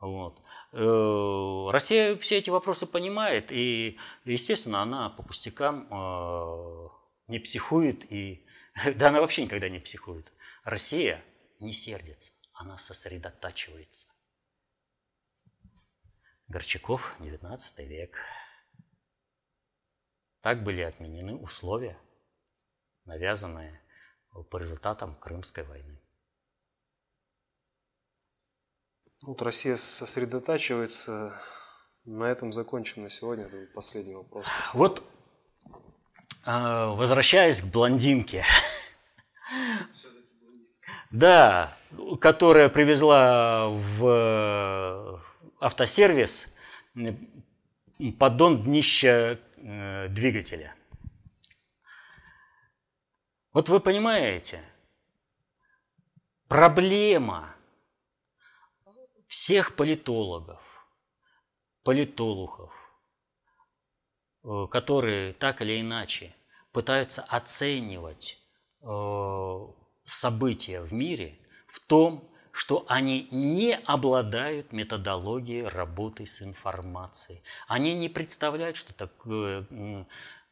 Вот. Э, Россия все эти вопросы понимает, и, естественно, она по пустякам э, не психует, и да она вообще никогда не психует. Россия не сердится она сосредотачивается. Горчаков, 19 век. Так были отменены условия, навязанные по результатам Крымской войны. Вот Россия сосредотачивается. На этом закончим на сегодня. Это последний вопрос. Вот а, возвращаясь к блондинке. Да, которая привезла в э, автосервис поддон днища э, двигателя. Вот вы понимаете, проблема всех политологов, политологов, э, которые так или иначе пытаются оценивать события в мире – в том, что они не обладают методологией работы с информацией. Они не представляют, что такое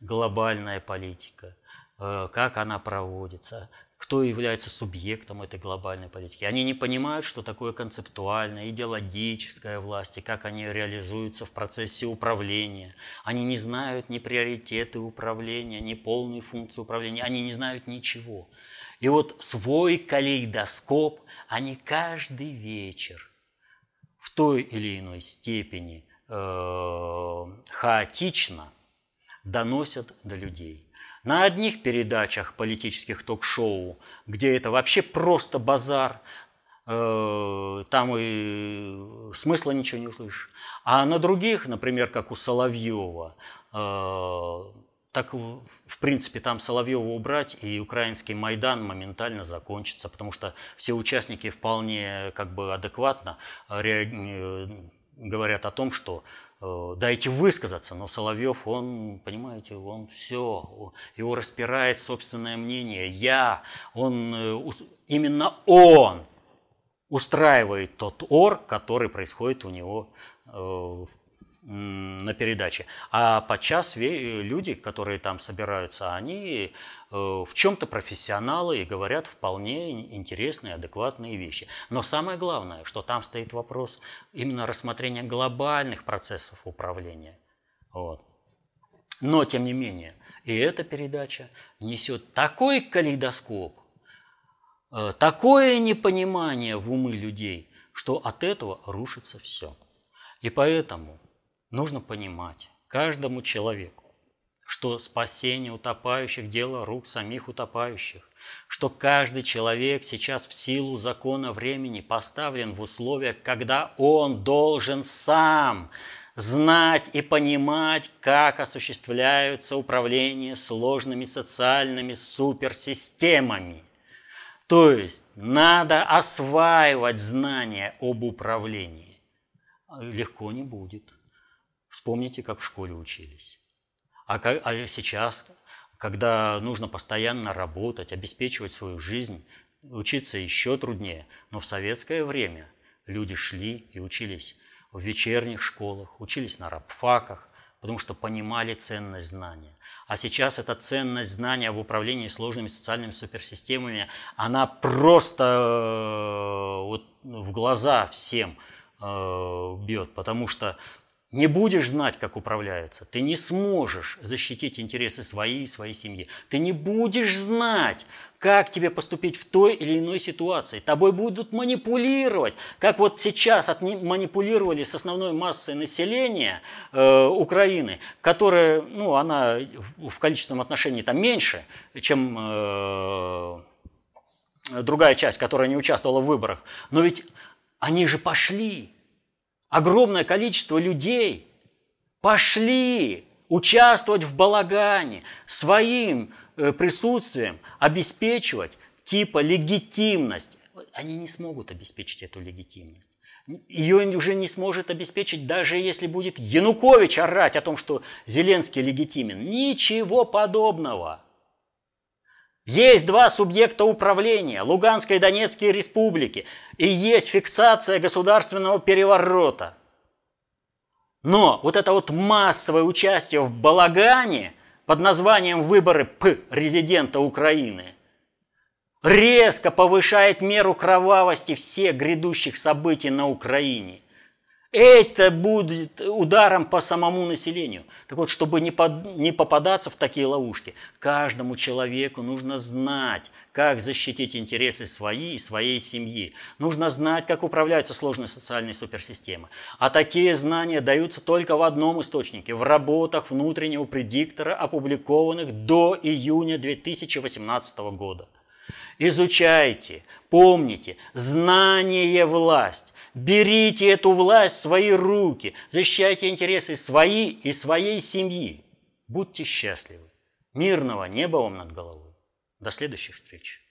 глобальная политика, э, как она проводится, кто является субъектом этой глобальной политики. Они не понимают, что такое концептуальная, идеологическая власть и как они реализуются в процессе управления. Они не знают ни приоритеты управления, ни полные функции управления. Они не знают ничего. И вот свой калейдоскоп они каждый вечер в той или иной степени э, хаотично доносят до людей. На одних передачах политических ток-шоу, где это вообще просто базар, э, там и смысла ничего не услышишь. А на других, например, как у Соловьева, э, так, в принципе, там Соловьева убрать, и украинский Майдан моментально закончится, потому что все участники вполне как бы адекватно э, говорят о том, что э, дайте высказаться, но Соловьев, он, понимаете, он все, его распирает собственное мнение. Я, он, э, именно он устраивает тот ор, который происходит у него в на передаче. А подчас люди, которые там собираются, они э, в чем-то профессионалы и говорят вполне интересные, адекватные вещи. Но самое главное, что там стоит вопрос именно рассмотрения глобальных процессов управления. Вот. Но, тем не менее, и эта передача несет такой калейдоскоп, э, такое непонимание в умы людей, что от этого рушится все. И поэтому Нужно понимать каждому человеку, что спасение утопающих – дело рук самих утопающих, что каждый человек сейчас в силу закона времени поставлен в условиях, когда он должен сам знать и понимать, как осуществляются управление сложными социальными суперсистемами. То есть надо осваивать знания об управлении. Легко не будет. Вспомните, как в школе учились. А, а сейчас, когда нужно постоянно работать, обеспечивать свою жизнь, учиться еще труднее. Но в советское время люди шли и учились в вечерних школах, учились на рабфаках, потому что понимали ценность знания. А сейчас эта ценность знания в управлении сложными социальными суперсистемами, она просто э, вот в глаза всем э, бьет, потому что не будешь знать, как управляются, ты не сможешь защитить интересы своей и своей семьи. Ты не будешь знать, как тебе поступить в той или иной ситуации. Тобой будут манипулировать, как вот сейчас манипулировали с основной массой населения э, Украины, которая, ну, она в количественном отношении там меньше, чем э, другая часть, которая не участвовала в выборах. Но ведь они же пошли, огромное количество людей пошли участвовать в балагане, своим э, присутствием обеспечивать типа легитимность. Они не смогут обеспечить эту легитимность. Ее уже не сможет обеспечить, даже если будет Янукович орать о том, что Зеленский легитимен. Ничего подобного. Есть два субъекта управления – Луганской и Донецкие республики. И есть фиксация государственного переворота. Но вот это вот массовое участие в балагане под названием «Выборы П резидента Украины» резко повышает меру кровавости всех грядущих событий на Украине – это будет ударом по самому населению. Так вот, чтобы не, под, не попадаться в такие ловушки, каждому человеку нужно знать, как защитить интересы свои и своей семьи. Нужно знать, как управляются сложные социальные суперсистемы. А такие знания даются только в одном источнике – в работах внутреннего предиктора, опубликованных до июня 2018 года. Изучайте, помните, знание – власть. Берите эту власть в свои руки, защищайте интересы свои и своей семьи. Будьте счастливы. Мирного неба вам над головой. До следующих встреч.